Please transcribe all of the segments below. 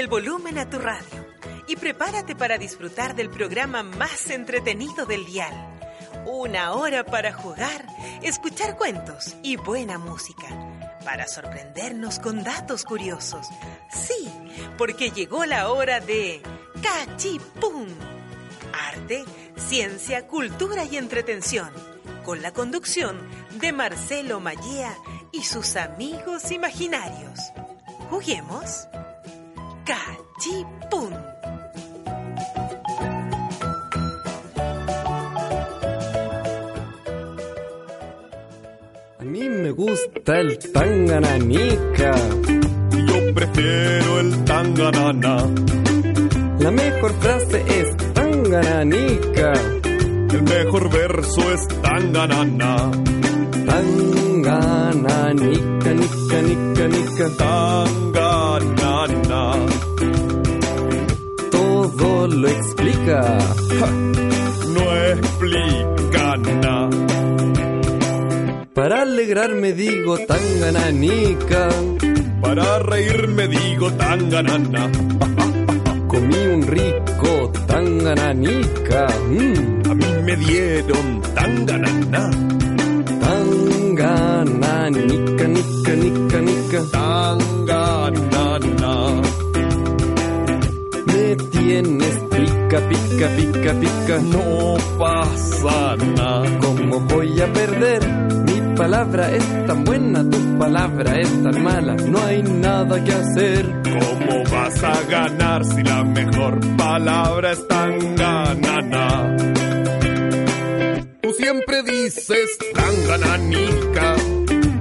el volumen a tu radio y prepárate para disfrutar del programa más entretenido del dial. Una hora para jugar, escuchar cuentos y buena música. Para sorprendernos con datos curiosos. Sí, porque llegó la hora de Cachipún. Arte, ciencia, cultura y entretención. Con la conducción de Marcelo Mallea y sus amigos imaginarios. ¿Juguemos? Cachipún. A mí me gusta el tangananica. Yo prefiero el tanganana. La mejor frase es tangananica. El mejor verso es tanganana. Tangananica, nica, nica, nica. Tanganana. Lo explica. No explica nada. Para alegrarme digo tangananica. Para reírme digo tanganana. Comí un rico tangananica. Mm. A mí me dieron tanganana. Tangananica, nica, nica, nica. Tanganana. Me tienes pica, pica, pica, pica. No pasa nada. ¿Cómo voy a perder? Mi palabra es tan buena, tu palabra es tan mala. No hay nada que hacer. ¿Cómo vas a ganar si la mejor palabra es tanganana? Tú siempre dices tangananica.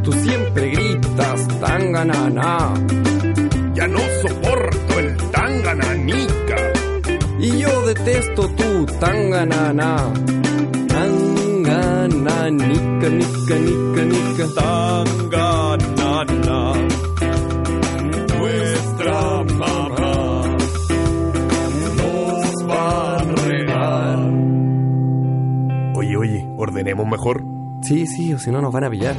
Tú siempre gritas tanganana. Ya no soporto el tangananica. Y yo detesto tu tanganana. Tangananica, nica, nica, nica. Tanganana. Nuestra mamá nos va a regar. Oye, oye, ordenemos mejor. Sí, sí, o si no nos van a pillar.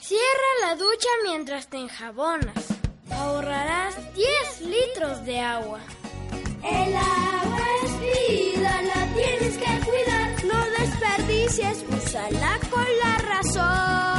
Cierra la ducha mientras te enjabonas. Ahorrarás 10 litros de agua. El agua es vida, la tienes que cuidar. No desperdicies, úsala con la razón.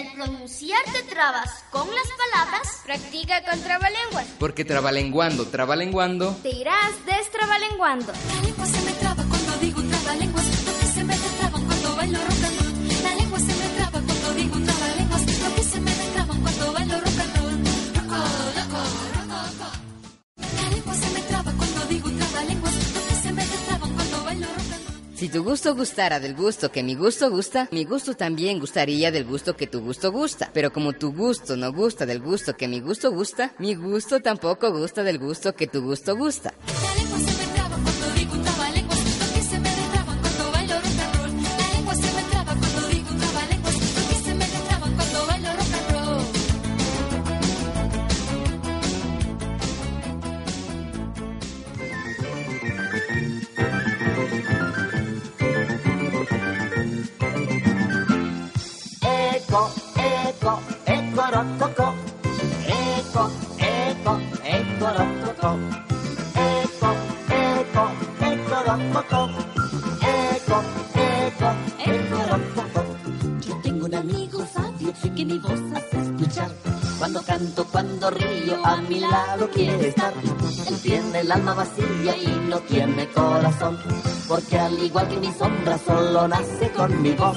Al pronunciar te trabas con las palabras, Practica con trabalenguas. Porque trabalenguando, trabalenguando. Te irás destrabalenguando. La lengua se me traba cuando digo trabalenguas, lo que se me destraban cuando bailo rock Si tu gusto gustara del gusto que mi gusto gusta, mi gusto también gustaría del gusto que tu gusto gusta. Pero como tu gusto no gusta del gusto que mi gusto gusta, mi gusto tampoco gusta del gusto que tu gusto gusta. Cuando canto, cuando río, a mi lado quiere estar. Él tiene el alma vacía y no tiene corazón. Porque al igual que mi sombra, solo nace con mi voz.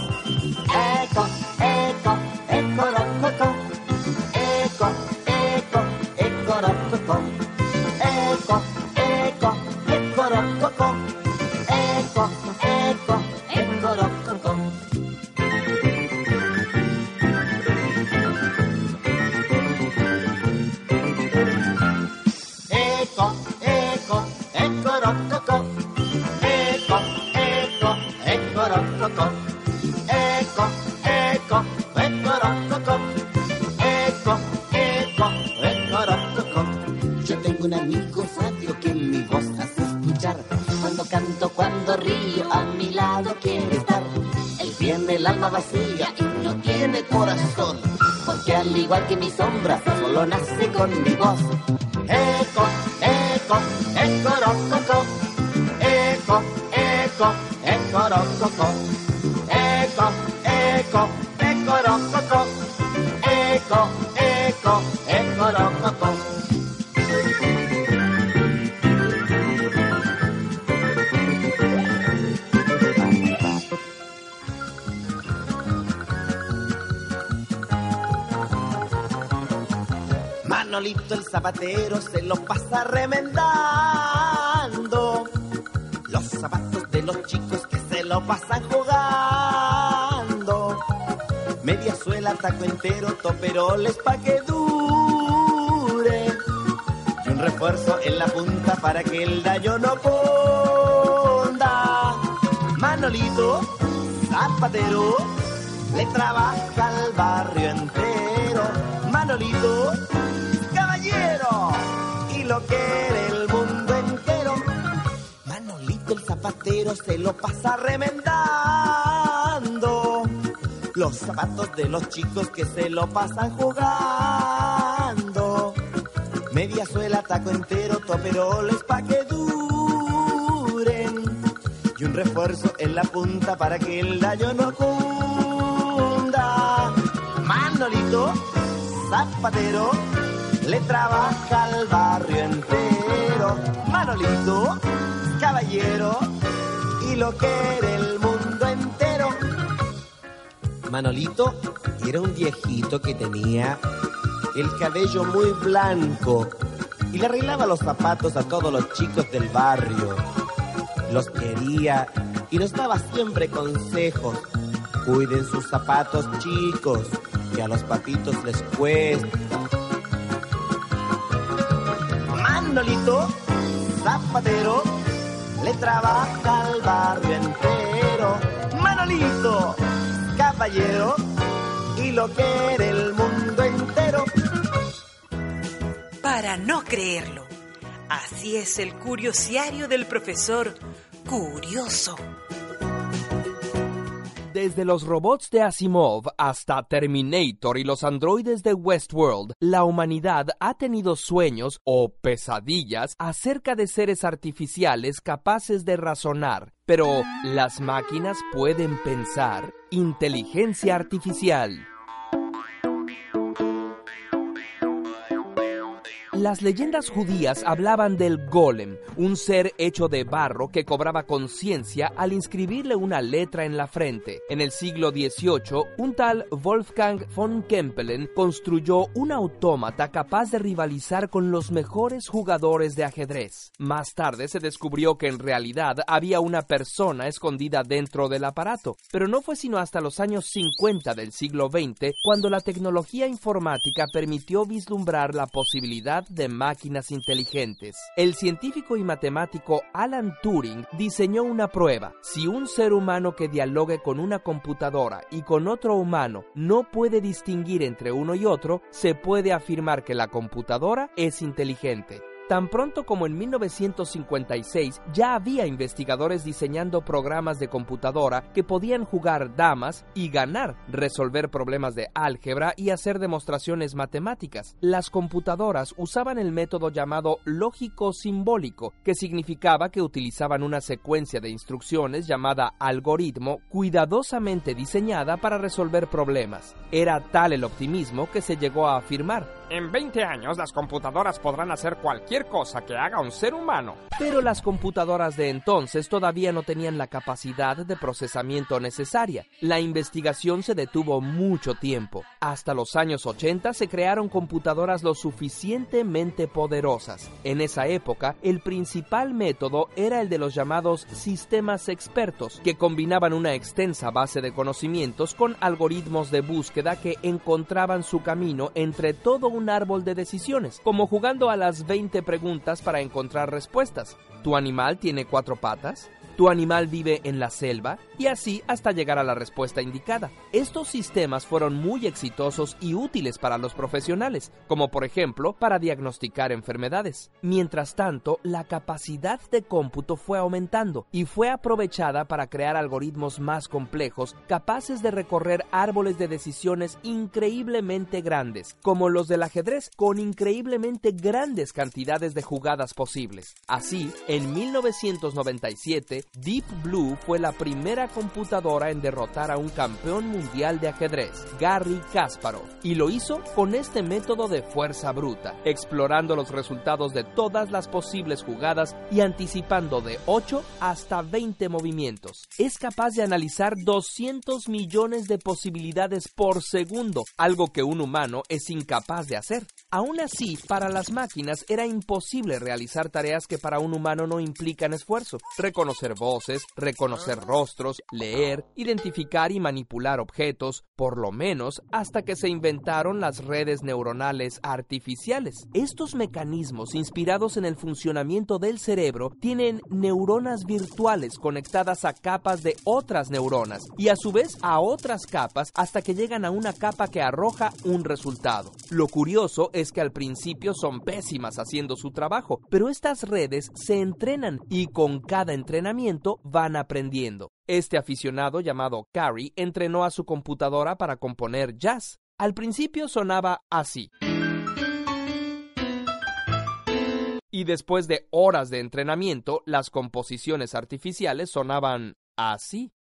Igual que mi sombra, solo nace con mi voz. Eco, eco, eco, rococo. Eco, eco, eco, rococo. Zapatero se lo pasa remendando los zapatos de los chicos que se lo pasan jugando. Media suela, taco entero, toperoles pa' que dure. Y un refuerzo en la punta para que el daño no cunda. Manolito, zapatero, le trabaja al barrio entero. Manolito, zapatero se lo pasa remendando los zapatos de los chicos que se lo pasan jugando. Media suela, taco entero, toperoles pa' que duren. Y un refuerzo en la punta para que el daño no cunda. Manolito, zapatero, le trabaja al barrio entero. Manolito, caballero, lo quiere el mundo entero. Manolito era un viejito que tenía el cabello muy blanco y le arreglaba los zapatos a todos los chicos del barrio. Los quería y nos daba siempre consejos. Cuiden sus zapatos chicos, que a los papitos les cuesta. Manolito, zapatero, le trabaja al barrio entero. Manolito, caballero, y lo quiere el mundo entero. Para no creerlo, así es el curiosiario del profesor Curioso. Desde los robots de Asimov hasta Terminator y los androides de Westworld, la humanidad ha tenido sueños o pesadillas acerca de seres artificiales capaces de razonar. Pero, ¿las máquinas pueden pensar? Inteligencia artificial. Las leyendas judías hablaban del golem, un ser hecho de barro que cobraba conciencia al inscribirle una letra en la frente. En el siglo XVIII, un tal Wolfgang von Kempelen construyó un autómata capaz de rivalizar con los mejores jugadores de ajedrez. Más tarde se descubrió que en realidad había una persona escondida dentro del aparato, pero no fue sino hasta los años 50 del siglo XX cuando la tecnología informática permitió vislumbrar la posibilidad de máquinas inteligentes. El científico y matemático Alan Turing diseñó una prueba. Si un ser humano que dialogue con una computadora y con otro humano no puede distinguir entre uno y otro, se puede afirmar que la computadora es inteligente. Tan pronto como en 1956 ya había investigadores diseñando programas de computadora que podían jugar damas y ganar, resolver problemas de álgebra y hacer demostraciones matemáticas. Las computadoras usaban el método llamado lógico simbólico, que significaba que utilizaban una secuencia de instrucciones llamada algoritmo cuidadosamente diseñada para resolver problemas. Era tal el optimismo que se llegó a afirmar en 20 años las computadoras podrán hacer cualquier cosa que haga un ser humano. Pero las computadoras de entonces todavía no tenían la capacidad de procesamiento necesaria. La investigación se detuvo mucho tiempo. Hasta los años 80 se crearon computadoras lo suficientemente poderosas. En esa época, el principal método era el de los llamados sistemas expertos, que combinaban una extensa base de conocimientos con algoritmos de búsqueda que encontraban su camino entre todo un árbol de decisiones, como jugando a las 20 preguntas para encontrar respuestas. ¿Tu animal tiene cuatro patas? Tu animal vive en la selva y así hasta llegar a la respuesta indicada. Estos sistemas fueron muy exitosos y útiles para los profesionales, como por ejemplo para diagnosticar enfermedades. Mientras tanto, la capacidad de cómputo fue aumentando y fue aprovechada para crear algoritmos más complejos capaces de recorrer árboles de decisiones increíblemente grandes, como los del ajedrez, con increíblemente grandes cantidades de jugadas posibles. Así, en 1997, Deep Blue fue la primera computadora en derrotar a un campeón mundial de ajedrez, Garry Kasparov, y lo hizo con este método de fuerza bruta, explorando los resultados de todas las posibles jugadas y anticipando de 8 hasta 20 movimientos. Es capaz de analizar 200 millones de posibilidades por segundo, algo que un humano es incapaz de hacer. Aún así, para las máquinas era imposible realizar tareas que para un humano no implican esfuerzo. Reconocer voces, reconocer rostros, leer, identificar y manipular objetos, por lo menos hasta que se inventaron las redes neuronales artificiales. Estos mecanismos, inspirados en el funcionamiento del cerebro, tienen neuronas virtuales conectadas a capas de otras neuronas y a su vez a otras capas hasta que llegan a una capa que arroja un resultado. Lo curioso es que al principio son pésimas haciendo su trabajo, pero estas redes se entrenan y con cada entrenamiento van aprendiendo. Este aficionado llamado Carrie entrenó a su computadora para componer jazz. Al principio sonaba así. Y después de horas de entrenamiento, las composiciones artificiales sonaban así.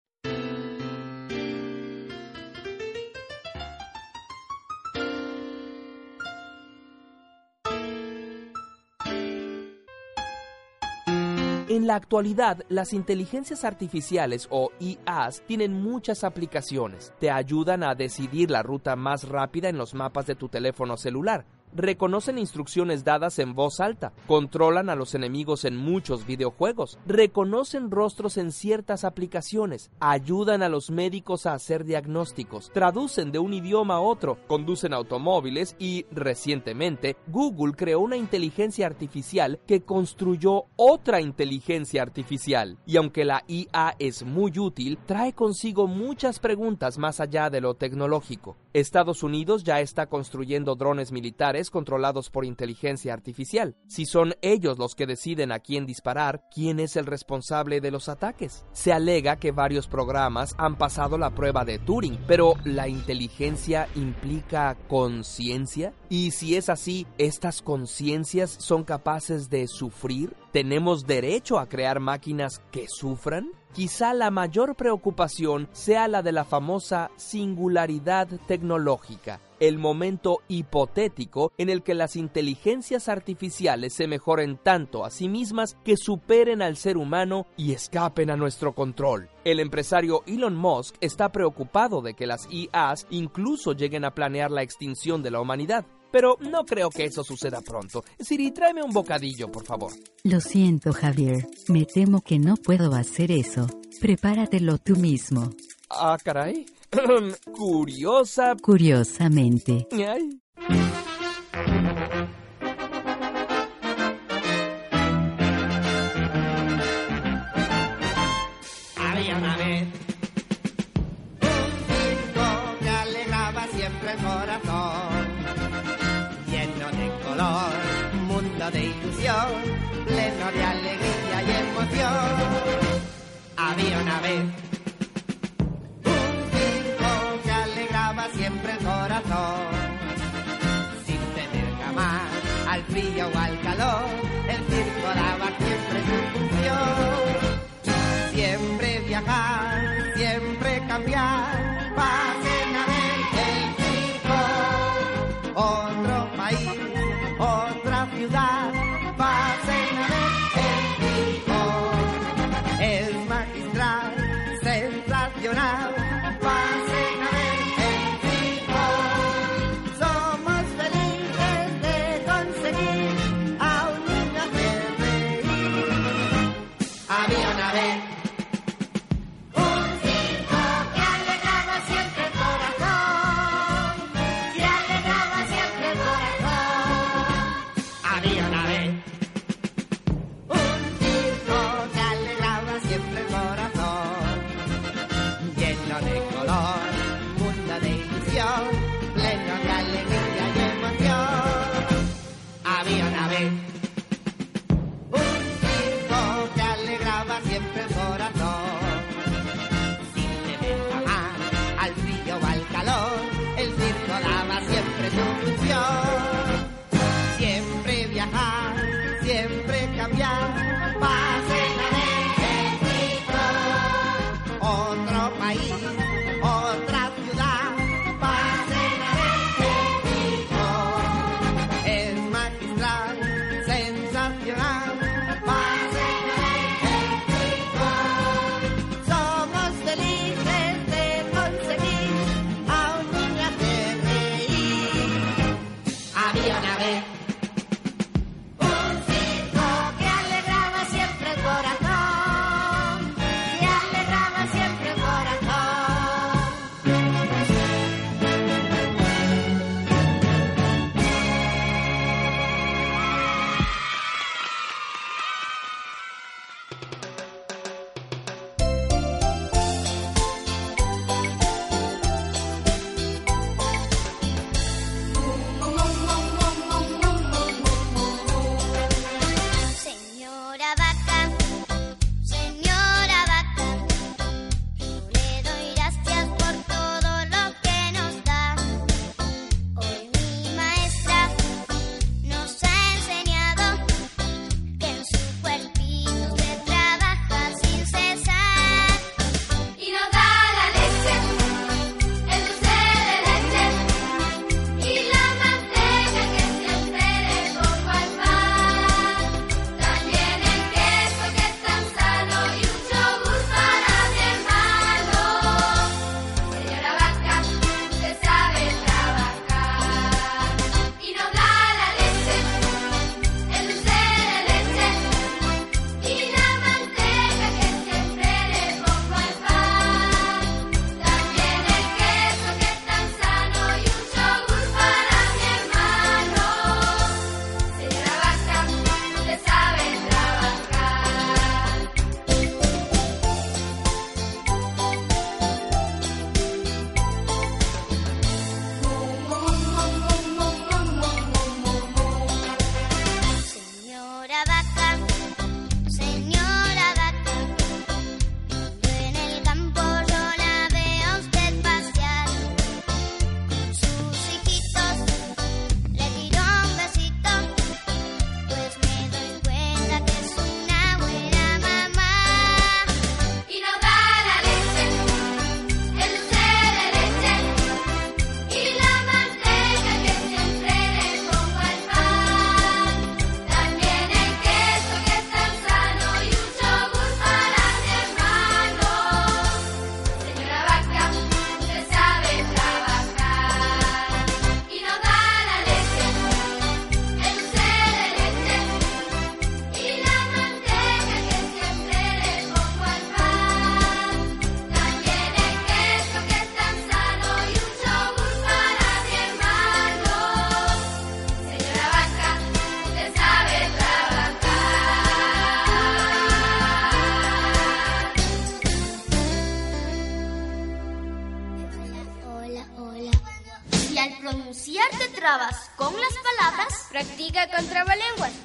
En la actualidad, las inteligencias artificiales o IAs tienen muchas aplicaciones. Te ayudan a decidir la ruta más rápida en los mapas de tu teléfono celular. Reconocen instrucciones dadas en voz alta, controlan a los enemigos en muchos videojuegos, reconocen rostros en ciertas aplicaciones, ayudan a los médicos a hacer diagnósticos, traducen de un idioma a otro, conducen automóviles y, recientemente, Google creó una inteligencia artificial que construyó otra inteligencia artificial. Y aunque la IA es muy útil, trae consigo muchas preguntas más allá de lo tecnológico. Estados Unidos ya está construyendo drones militares controlados por inteligencia artificial. Si son ellos los que deciden a quién disparar, ¿quién es el responsable de los ataques? Se alega que varios programas han pasado la prueba de Turing, pero ¿la inteligencia implica conciencia? Y si es así, ¿estas conciencias son capaces de sufrir? ¿Tenemos derecho a crear máquinas que sufran? Quizá la mayor preocupación sea la de la famosa singularidad tecnológica, el momento hipotético en el que las inteligencias artificiales se mejoren tanto a sí mismas que superen al ser humano y escapen a nuestro control. El empresario Elon Musk está preocupado de que las IAs incluso lleguen a planear la extinción de la humanidad. Pero no creo que eso suceda pronto. Siri, tráeme un bocadillo, por favor. Lo siento, Javier. Me temo que no puedo hacer eso. Prepáratelo tú mismo. Ah, caray. Curiosa. Curiosamente. Ay. Había una vez un circo que alegraba siempre el corazón, lleno de color, mundo de ilusión, pleno de alegría y emoción. Había una vez al frío o al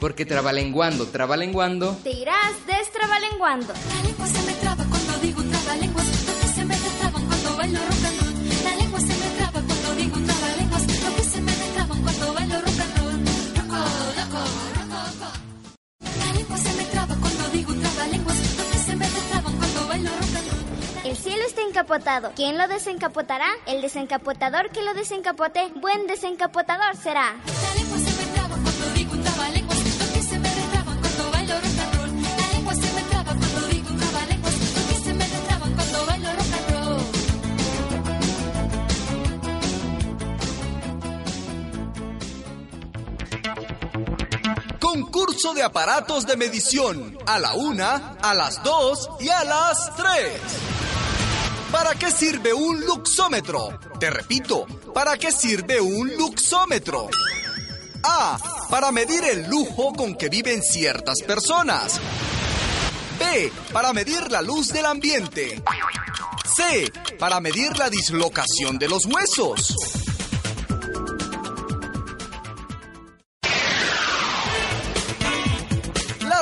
Porque trabalenguando, trabalenguando, te irás destrabalenguando. La lengua se me traba cuando digo trabalenguas, lo que se me destraban cuando bailo rock and roll. La lengua se me traba cuando digo trabalenguas, lo que se me destraban cuando bailo rock and roll. Roco, loco, roco, roco. La lengua se me traba cuando digo trabalenguas, lo que se me destraban cuando bailo rock and roll. El cielo está encapotado. ¿Quién lo desencapotará? El desencapotador que lo desencapote, buen desencapotador será. La lengua se De aparatos de medición. A la una, a las dos y a las tres. ¿Para qué sirve un luxómetro? Te repito, ¿para qué sirve un luxómetro? A. Para medir el lujo con que viven ciertas personas. B. Para medir la luz del ambiente. C. Para medir la dislocación de los huesos.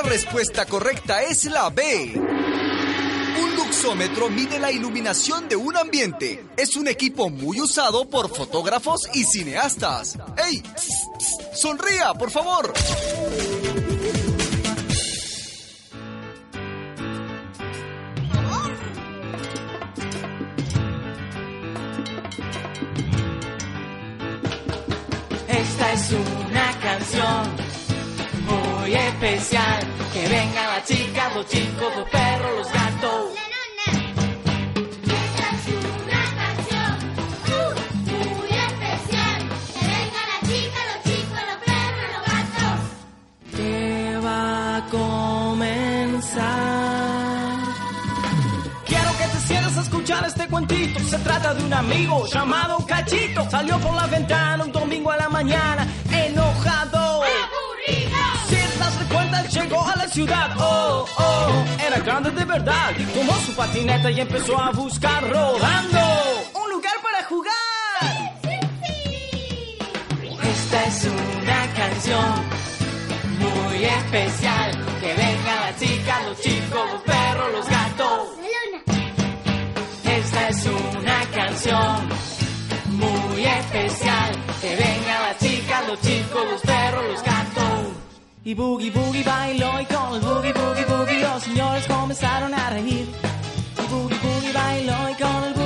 Respuesta correcta es la B. Un luxómetro mide la iluminación de un ambiente. Es un equipo muy usado por fotógrafos y cineastas. ¡Ey! ¡Sonría, por favor! Esta es una canción muy especial. Que vengan las chicas, los chicos, los perros, los gatos. Que vengan las chicas, los chicos, los perros, los gatos. Que va a comenzar. Quiero que te sientas a escuchar este cuentito. Se trata de un amigo llamado Cachito. Salió por la ventana un domingo a la mañana, enojado. Si te das cuenta, él llegó a ciudad. Oh, oh, era grande de verdad. Tomó su patineta y empezó a buscar rodando. Un lugar para jugar. Esta es una canción muy especial. Que vengan las chicas, los chicos, los perros, los gatos. Esta es una canción muy especial. Que vengan las chicas, los chicos, los perros, los gatos. Y boogie boogie bailó y con el boogie boogie boogie los señores comenzaron a reír. Y boogie boogie bailó y con el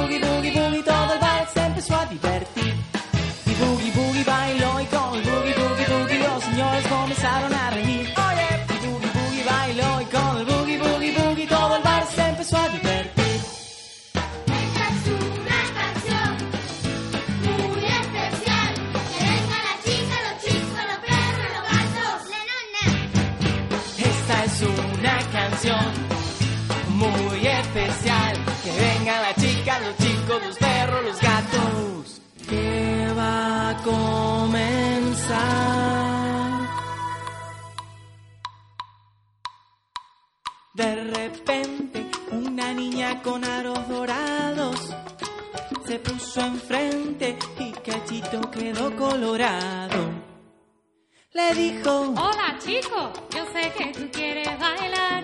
Le dijo, Hola chico, yo sé que tú quieres bailar.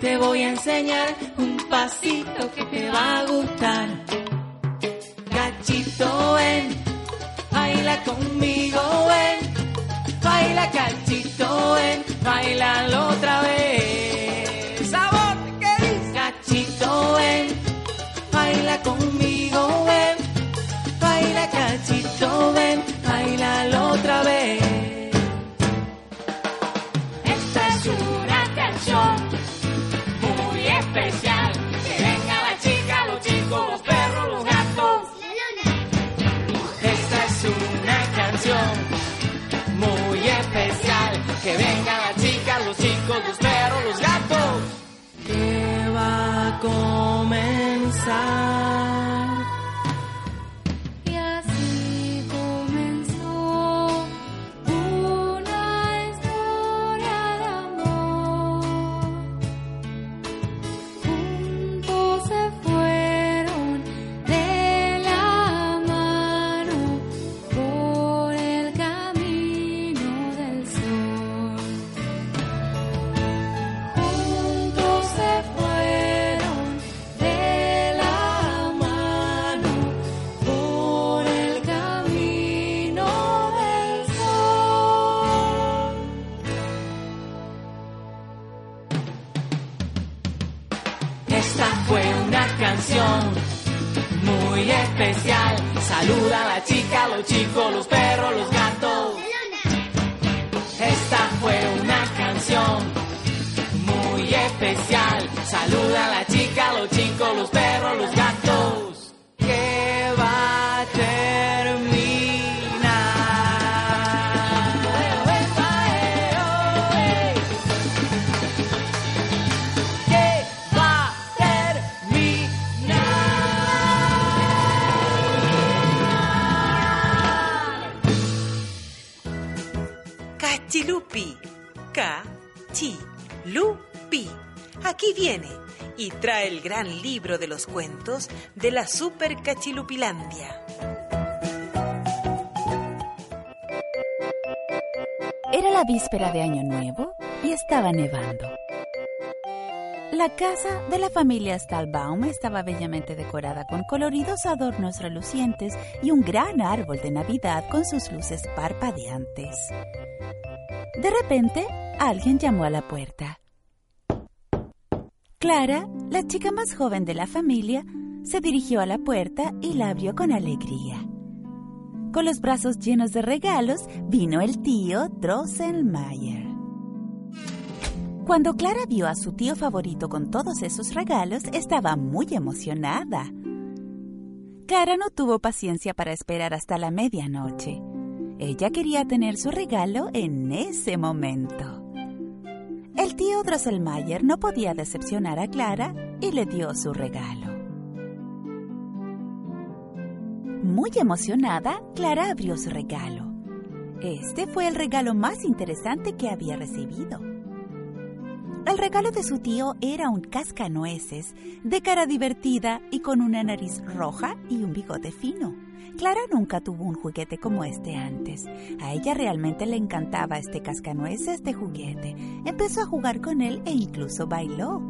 te voy a enseñar un pasito que te va a gustar. Cachito, ven, baila conmigo, ven. Baila cachito, ven, bailalo otra vez. ¡Sabor! ¿Qué dice? Cachito, ven, baila conmigo, cachito, ven, bailalo otra vez. Esta es una canción muy especial. Que venga la chica, los chicos, los perros, los gatos. Esta es una canción muy especial. Que venga la chica, los chicos, los perros, los gatos. Que va a comenzar. Los cuentos de la Super Cachilupilandia. Era la víspera de Año Nuevo y estaba nevando. La casa de la familia Stahlbaum estaba bellamente decorada con coloridos adornos relucientes y un gran árbol de Navidad con sus luces parpadeantes. De repente, alguien llamó a la puerta. Clara, la chica más joven de la familia, se dirigió a la puerta y la abrió con alegría. Con los brazos llenos de regalos vino el tío Drosselmayer. Cuando Clara vio a su tío favorito con todos esos regalos, estaba muy emocionada. Clara no tuvo paciencia para esperar hasta la medianoche. Ella quería tener su regalo en ese momento. El tío Drosselmayer no podía decepcionar a Clara y le dio su regalo. Muy emocionada, Clara abrió su regalo. Este fue el regalo más interesante que había recibido. El regalo de su tío era un cascanueces, de cara divertida y con una nariz roja y un bigote fino. Clara nunca tuvo un juguete como este antes. A ella realmente le encantaba este cascanueces de juguete. Empezó a jugar con él e incluso bailó.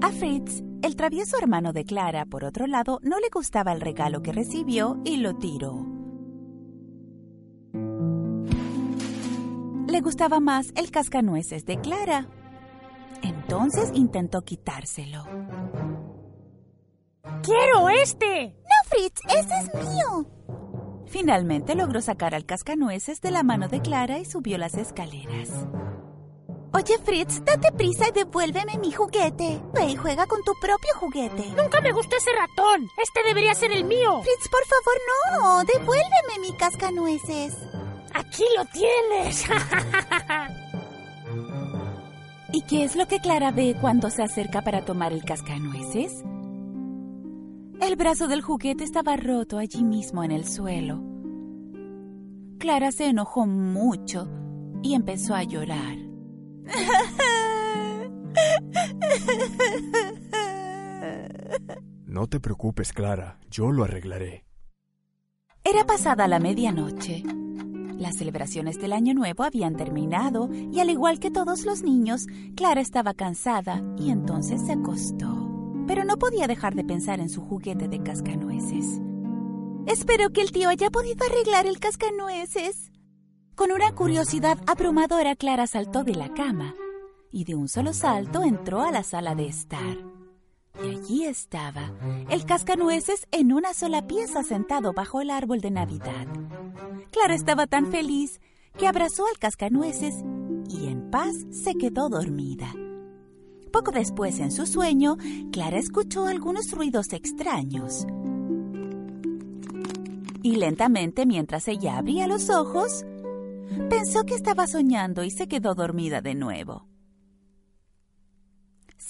A Fritz, el travieso hermano de Clara, por otro lado, no le gustaba el regalo que recibió y lo tiró. Le gustaba más el cascanueces de Clara. Entonces intentó quitárselo. ¡Quiero este! ¡No, Fritz! ¡Ese es mío! Finalmente logró sacar al cascanueces de la mano de Clara y subió las escaleras. Oye, Fritz, date prisa y devuélveme mi juguete. Ve y juega con tu propio juguete. Nunca me gustó ese ratón. Este debería ser el mío. Fritz, por favor, no. Devuélveme mi cascanueces. Aquí lo tienes. ¿Y qué es lo que Clara ve cuando se acerca para tomar el cascanueces? El brazo del juguete estaba roto allí mismo en el suelo. Clara se enojó mucho y empezó a llorar. No te preocupes, Clara, yo lo arreglaré. Era pasada la medianoche. Las celebraciones del Año Nuevo habían terminado y al igual que todos los niños, Clara estaba cansada y entonces se acostó. Pero no podía dejar de pensar en su juguete de cascanueces. Espero que el tío haya podido arreglar el cascanueces. Con una curiosidad abrumadora, Clara saltó de la cama y de un solo salto entró a la sala de estar. Y allí estaba, el cascanueces en una sola pieza sentado bajo el árbol de Navidad. Clara estaba tan feliz que abrazó al cascanueces y en paz se quedó dormida. Poco después, en su sueño, Clara escuchó algunos ruidos extraños. Y lentamente, mientras ella abría los ojos, pensó que estaba soñando y se quedó dormida de nuevo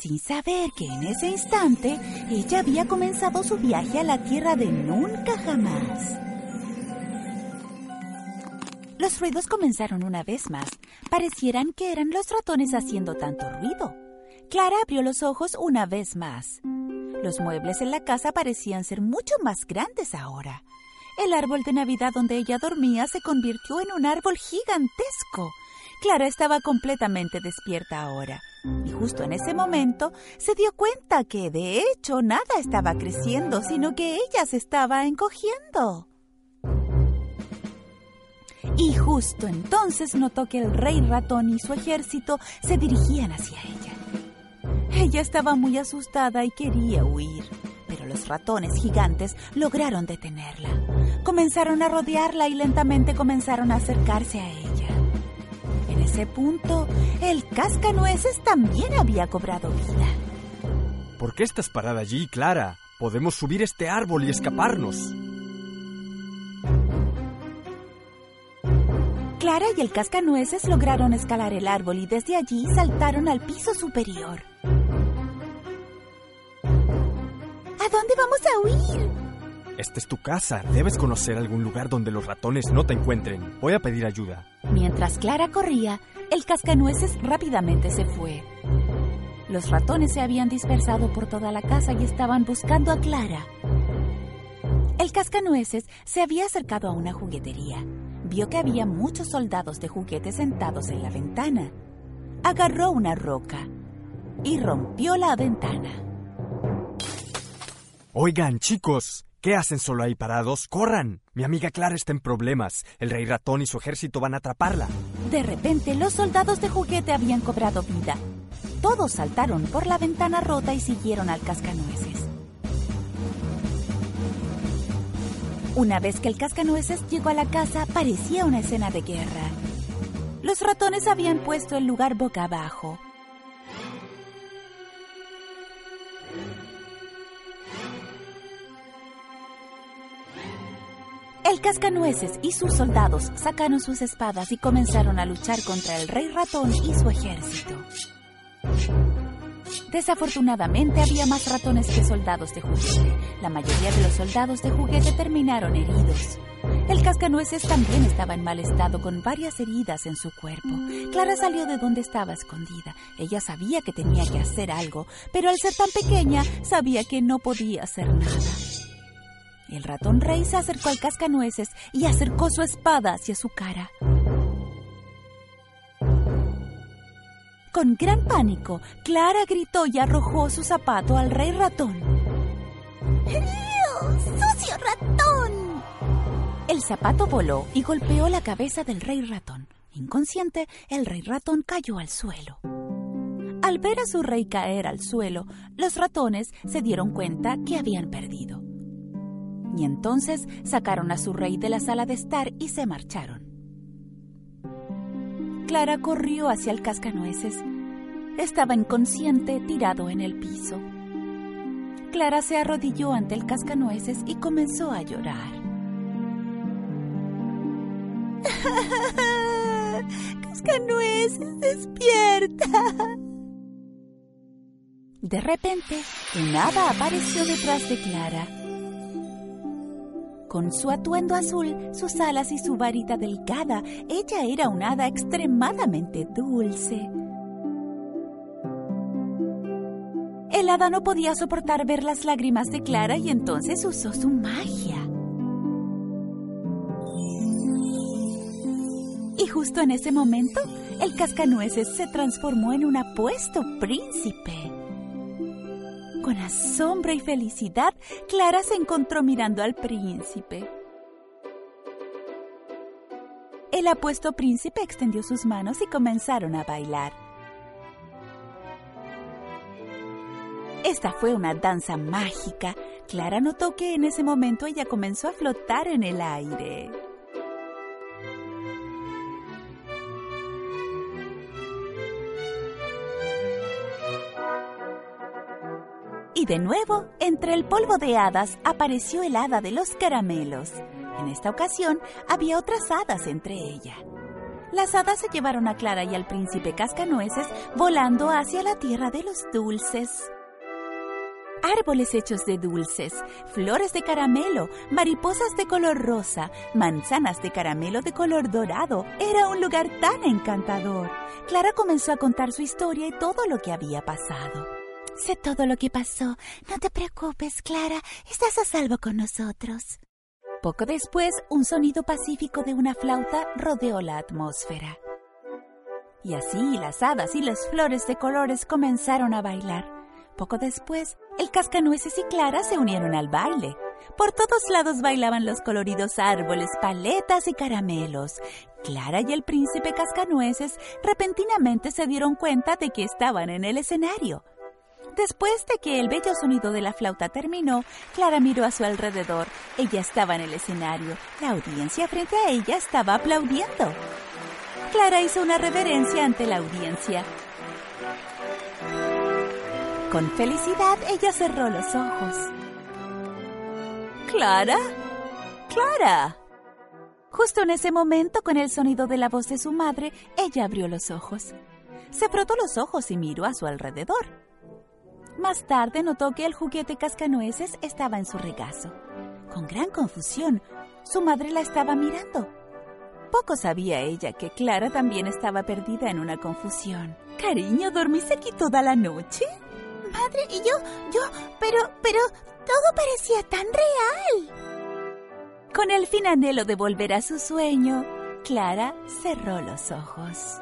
sin saber que en ese instante ella había comenzado su viaje a la tierra de nunca jamás. Los ruidos comenzaron una vez más. Parecieran que eran los ratones haciendo tanto ruido. Clara abrió los ojos una vez más. Los muebles en la casa parecían ser mucho más grandes ahora. El árbol de Navidad donde ella dormía se convirtió en un árbol gigantesco. Clara estaba completamente despierta ahora. Y justo en ese momento se dio cuenta que de hecho nada estaba creciendo, sino que ella se estaba encogiendo. Y justo entonces notó que el rey ratón y su ejército se dirigían hacia ella. Ella estaba muy asustada y quería huir, pero los ratones gigantes lograron detenerla. Comenzaron a rodearla y lentamente comenzaron a acercarse a ella. Ese punto, el cascanueces también había cobrado vida. ¿Por qué estás parada allí, Clara? Podemos subir este árbol y escaparnos. Clara y el cascanueces lograron escalar el árbol y desde allí saltaron al piso superior. ¿A dónde vamos a huir? Esta es tu casa. Debes conocer algún lugar donde los ratones no te encuentren. Voy a pedir ayuda. Mientras Clara corría, el cascanueces rápidamente se fue. Los ratones se habían dispersado por toda la casa y estaban buscando a Clara. El cascanueces se había acercado a una juguetería. Vio que había muchos soldados de juguete sentados en la ventana. Agarró una roca y rompió la ventana. Oigan, chicos, ¿qué hacen solo ahí parados? ¡Corran! Mi amiga Clara está en problemas. El rey ratón y su ejército van a atraparla. De repente, los soldados de juguete habían cobrado vida. Todos saltaron por la ventana rota y siguieron al cascanueces. Una vez que el cascanueces llegó a la casa, parecía una escena de guerra. Los ratones habían puesto el lugar boca abajo. El cascanueces y sus soldados sacaron sus espadas y comenzaron a luchar contra el rey ratón y su ejército. Desafortunadamente había más ratones que soldados de juguete. La mayoría de los soldados de juguete terminaron heridos. El cascanueces también estaba en mal estado con varias heridas en su cuerpo. Clara salió de donde estaba escondida. Ella sabía que tenía que hacer algo, pero al ser tan pequeña sabía que no podía hacer nada. El ratón rey se acercó al cascanueces y acercó su espada hacia su cara. Con gran pánico, Clara gritó y arrojó su zapato al rey ratón. ¡Dios! ¡Sucio ratón! El zapato voló y golpeó la cabeza del rey ratón. Inconsciente, el rey ratón cayó al suelo. Al ver a su rey caer al suelo, los ratones se dieron cuenta que habían perdido. Y entonces sacaron a su rey de la sala de estar y se marcharon. Clara corrió hacia el cascanueces. Estaba inconsciente, tirado en el piso. Clara se arrodilló ante el cascanueces y comenzó a llorar. ¡Cascanueces, despierta! De repente, un hada apareció detrás de Clara. Con su atuendo azul, sus alas y su varita delgada, ella era una hada extremadamente dulce. El hada no podía soportar ver las lágrimas de Clara y entonces usó su magia. Y justo en ese momento, el cascanueces se transformó en un apuesto príncipe. Con asombro y felicidad, Clara se encontró mirando al príncipe. El apuesto príncipe extendió sus manos y comenzaron a bailar. Esta fue una danza mágica. Clara notó que en ese momento ella comenzó a flotar en el aire. De nuevo, entre el polvo de hadas apareció el hada de los caramelos. En esta ocasión había otras hadas entre ella. Las hadas se llevaron a Clara y al príncipe Cascanueces volando hacia la tierra de los dulces. Árboles hechos de dulces, flores de caramelo, mariposas de color rosa, manzanas de caramelo de color dorado. Era un lugar tan encantador. Clara comenzó a contar su historia y todo lo que había pasado. Sé todo lo que pasó. No te preocupes, Clara. Estás a salvo con nosotros. Poco después, un sonido pacífico de una flauta rodeó la atmósfera. Y así las hadas y las flores de colores comenzaron a bailar. Poco después, el cascanueces y Clara se unieron al baile. Por todos lados bailaban los coloridos árboles, paletas y caramelos. Clara y el príncipe Cascanueces repentinamente se dieron cuenta de que estaban en el escenario. Después de que el bello sonido de la flauta terminó, Clara miró a su alrededor. Ella estaba en el escenario. La audiencia frente a ella estaba aplaudiendo. Clara hizo una reverencia ante la audiencia. Con felicidad, ella cerró los ojos. ¿Clara? ¡Clara! Justo en ese momento, con el sonido de la voz de su madre, ella abrió los ojos. Se frotó los ojos y miró a su alrededor. Más tarde notó que el juguete cascanueces estaba en su regazo. Con gran confusión, su madre la estaba mirando. Poco sabía ella que Clara también estaba perdida en una confusión. Cariño, ¿dormiste aquí toda la noche? Madre, y yo, yo, pero, pero, todo parecía tan real. Con el fin anhelo de volver a su sueño, Clara cerró los ojos.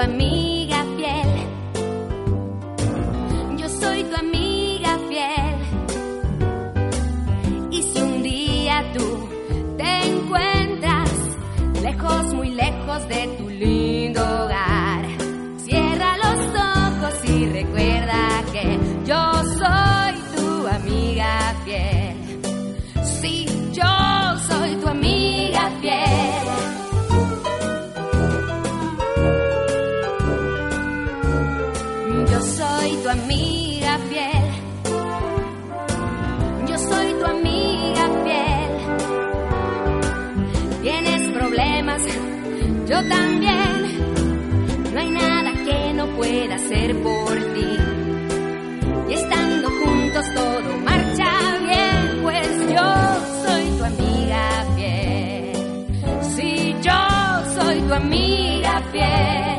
Amiga fiel. Yo soy tu amiga fiel. Y si un día tú te encuentras lejos, muy lejos de tu también. No hay nada que no pueda hacer por ti. Y estando juntos todo marcha bien, pues yo soy tu amiga fiel. Sí, yo soy tu amiga fiel.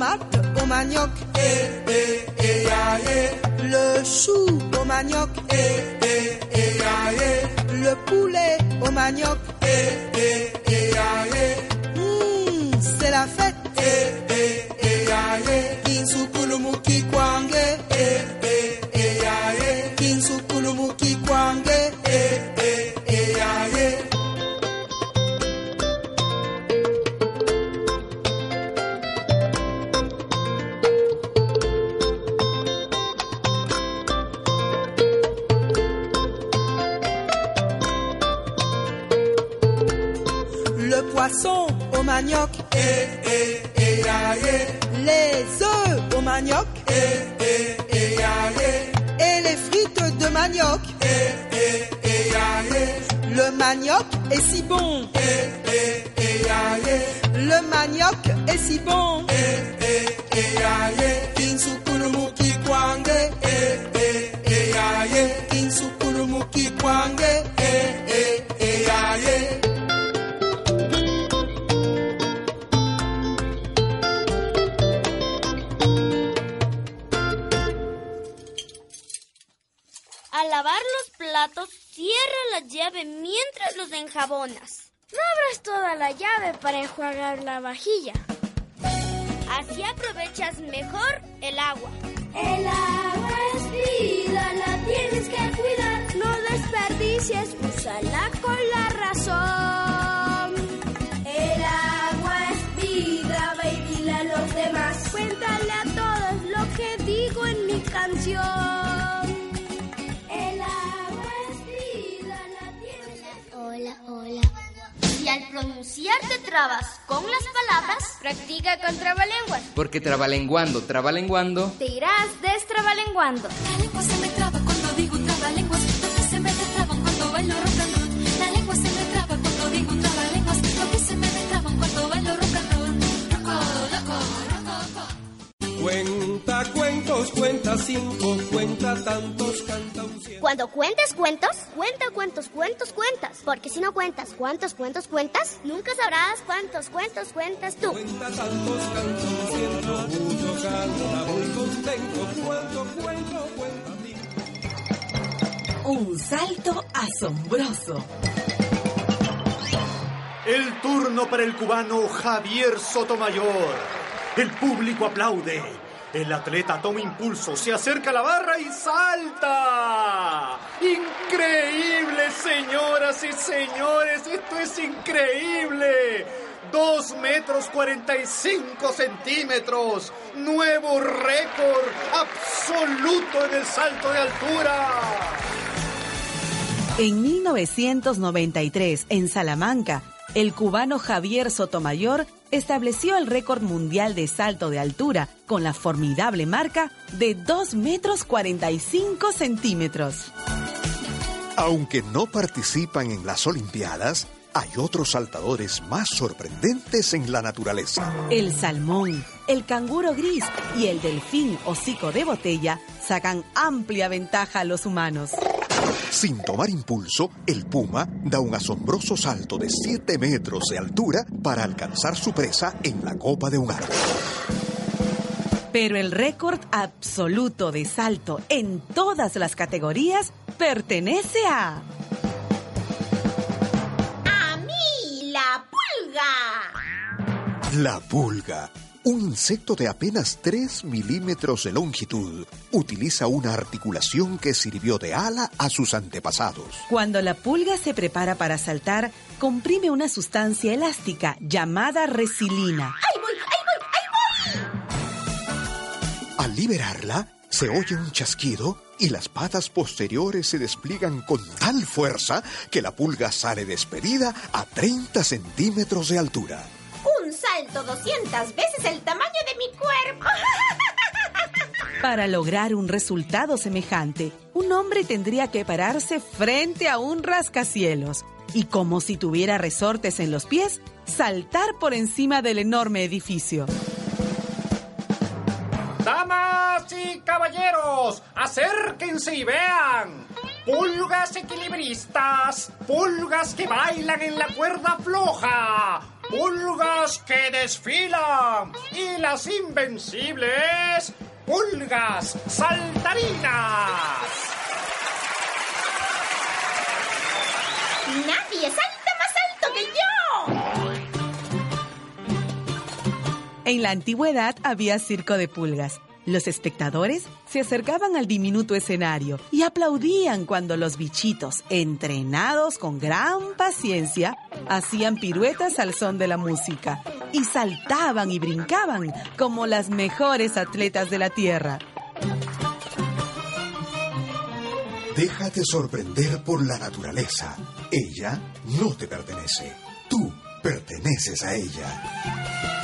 Tomate au manioc, eh, eh, eh, ah, eh. Le chou au manioc, eh, eh, eh, ah, eh. Le poulet au manioc, con las palabras, practica con trabalenguas. Porque trabalenguando, trabalenguando. Te irás destrabalenguando. La lengua se me traba cuando digo trabalenguas. Lo que se me destraban cuando bailo rock and roll. La lengua se me traba cuando digo trabalenguas. Lo que se me destraban cuando bailo rock and roll. Loco, roco. Cuenta cuentos, cuenta cinco, cuenta tantos, canta un. Cuando cuentes cuentos, cuenta cuántos cuentos cuentas. Porque si no cuentas cuántos cuentos cuentas, nunca sabrás cuántos cuentos cuentas tú. Cuenta tantos, canta un ciento, mucho canta, muy contento, cuento, cuento, cuenta Un salto asombroso. El turno para el cubano Javier Sotomayor. El público aplaude. El atleta toma impulso, se acerca a la barra y salta. Increíble, señoras y señores, esto es increíble. Dos metros 45 centímetros. Nuevo récord absoluto en el salto de altura. En 1993, en Salamanca, el cubano Javier Sotomayor estableció el récord mundial de salto de altura con la formidable marca de 2 metros 45 centímetros. Aunque no participan en las Olimpiadas, hay otros saltadores más sorprendentes en la naturaleza. El salmón, el canguro gris y el delfín hocico de botella sacan amplia ventaja a los humanos. Sin tomar impulso, el puma da un asombroso salto de 7 metros de altura para alcanzar su presa en la copa de un árbol. Pero el récord absoluto de salto en todas las categorías pertenece a... ¡A La pulga, un insecto de apenas 3 milímetros de longitud, utiliza una articulación que sirvió de ala a sus antepasados. Cuando la pulga se prepara para saltar, comprime una sustancia elástica llamada resilina. ¡Ahí voy, ahí voy, ahí voy! Al liberarla, se oye un chasquido y las patas posteriores se despliegan con tal fuerza que la pulga sale despedida a 30 centímetros de altura. Un salto 200 veces el tamaño de mi cuerpo. Para lograr un resultado semejante, un hombre tendría que pararse frente a un rascacielos y, como si tuviera resortes en los pies, saltar por encima del enorme edificio. Damas y caballeros, acérquense y vean. Pulgas equilibristas, pulgas que bailan en la cuerda floja, pulgas que desfilan y las invencibles pulgas saltarinas. Nadie salta más alto que yo. En la antigüedad había circo de pulgas. Los espectadores se acercaban al diminuto escenario y aplaudían cuando los bichitos, entrenados con gran paciencia, hacían piruetas al son de la música y saltaban y brincaban como las mejores atletas de la tierra. Déjate sorprender por la naturaleza. Ella no te pertenece. Tú perteneces a ella.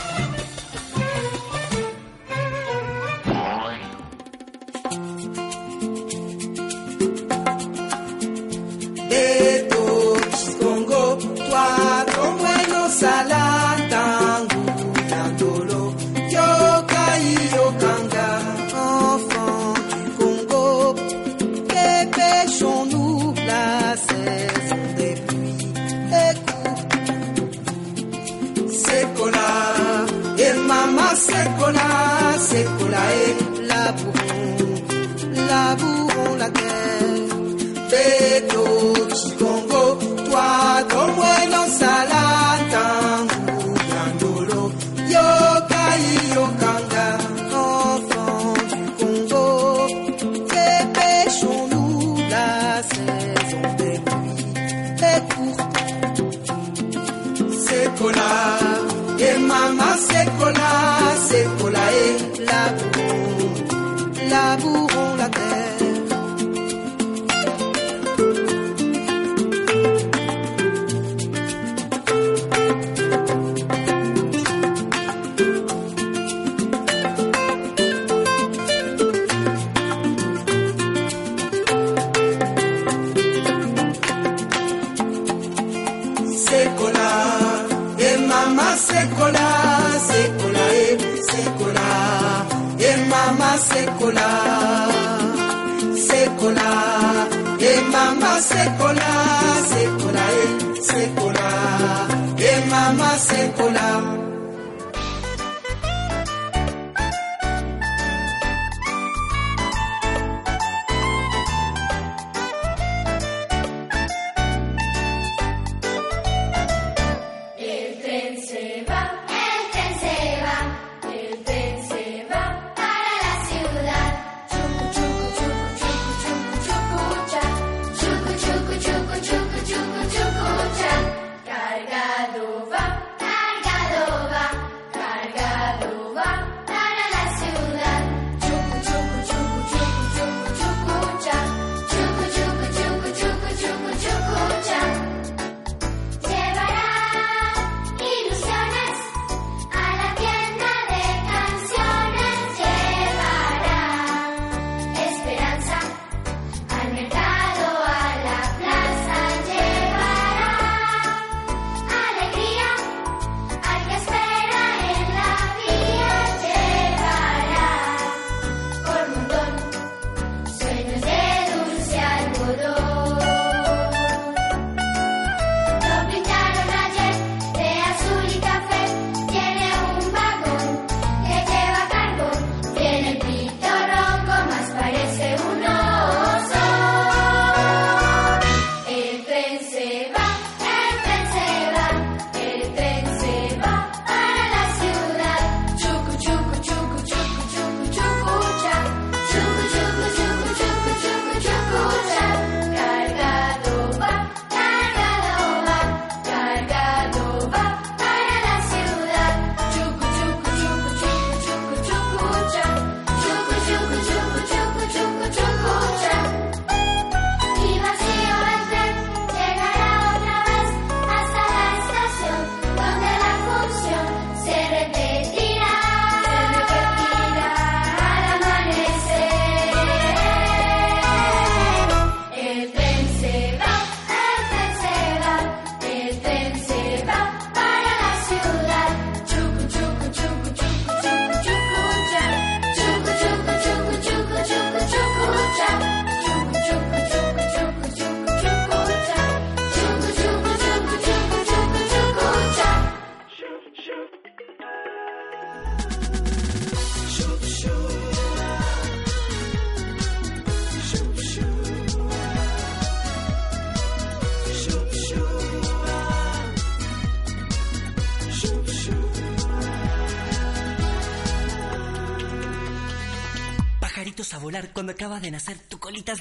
mama sekola sekola e mama sekola sekola e sekola e mama sekola.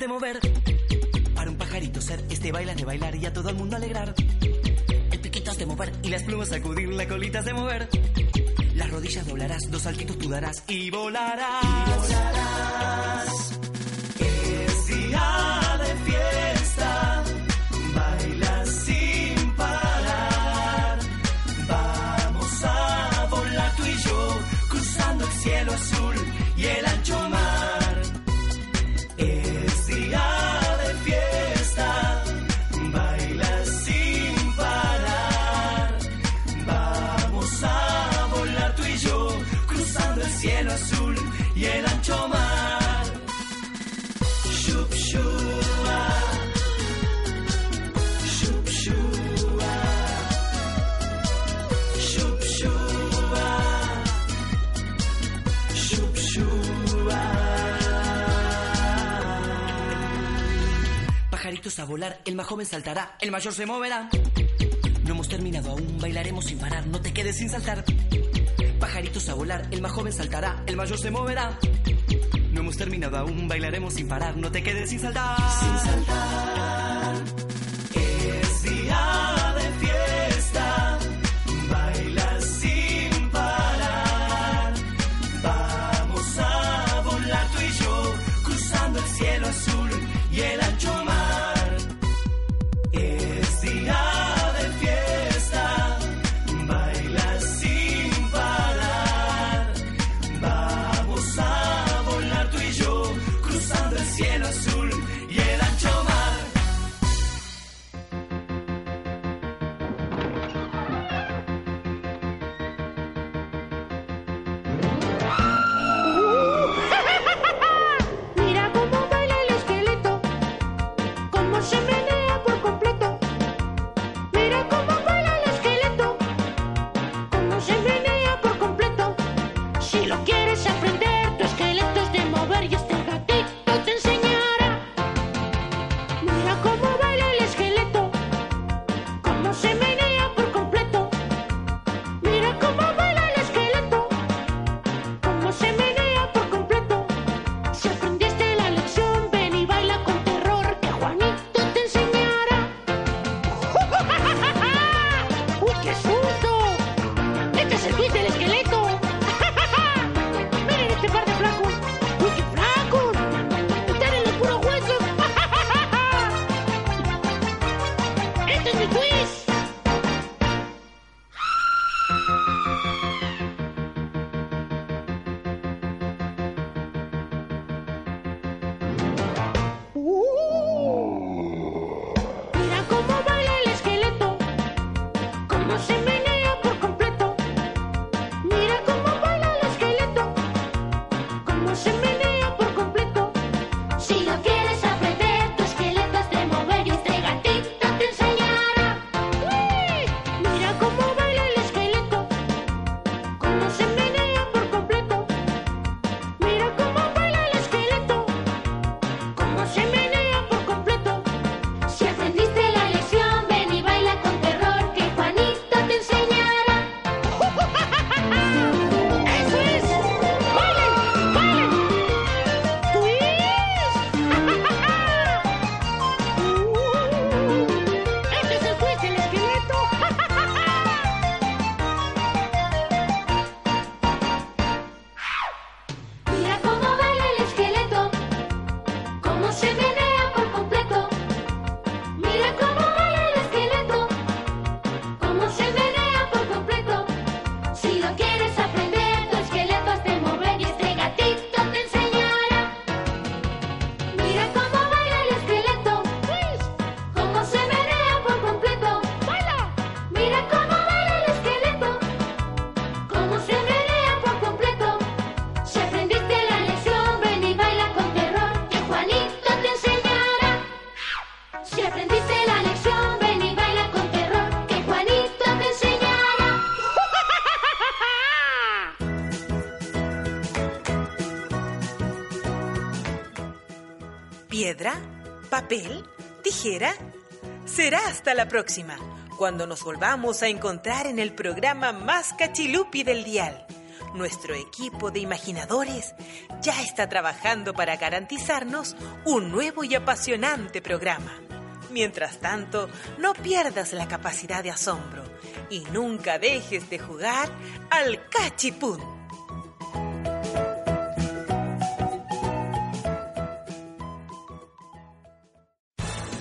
hace mover. Para un pajarito ser este bailar de bailar y a todo el mundo alegrar. El piquito has de mover y las plumas sacudir, la colita has de mover. Las rodillas doblarás, dos saltitos tú darás y volarás. A volar, el más joven saltará, el mayor se moverá. No hemos terminado aún, bailaremos sin parar, no te quedes sin saltar. Pajaritos a volar, el más joven saltará, el mayor se moverá. No hemos terminado aún, bailaremos sin parar, no te quedes sin saltar. Sin saltar. Es día. Papel, tijera. Será hasta la próxima, cuando nos volvamos a encontrar en el programa más cachilupi del dial. Nuestro equipo de imaginadores ya está trabajando para garantizarnos un nuevo y apasionante programa. Mientras tanto, no pierdas la capacidad de asombro y nunca dejes de jugar al cachipún.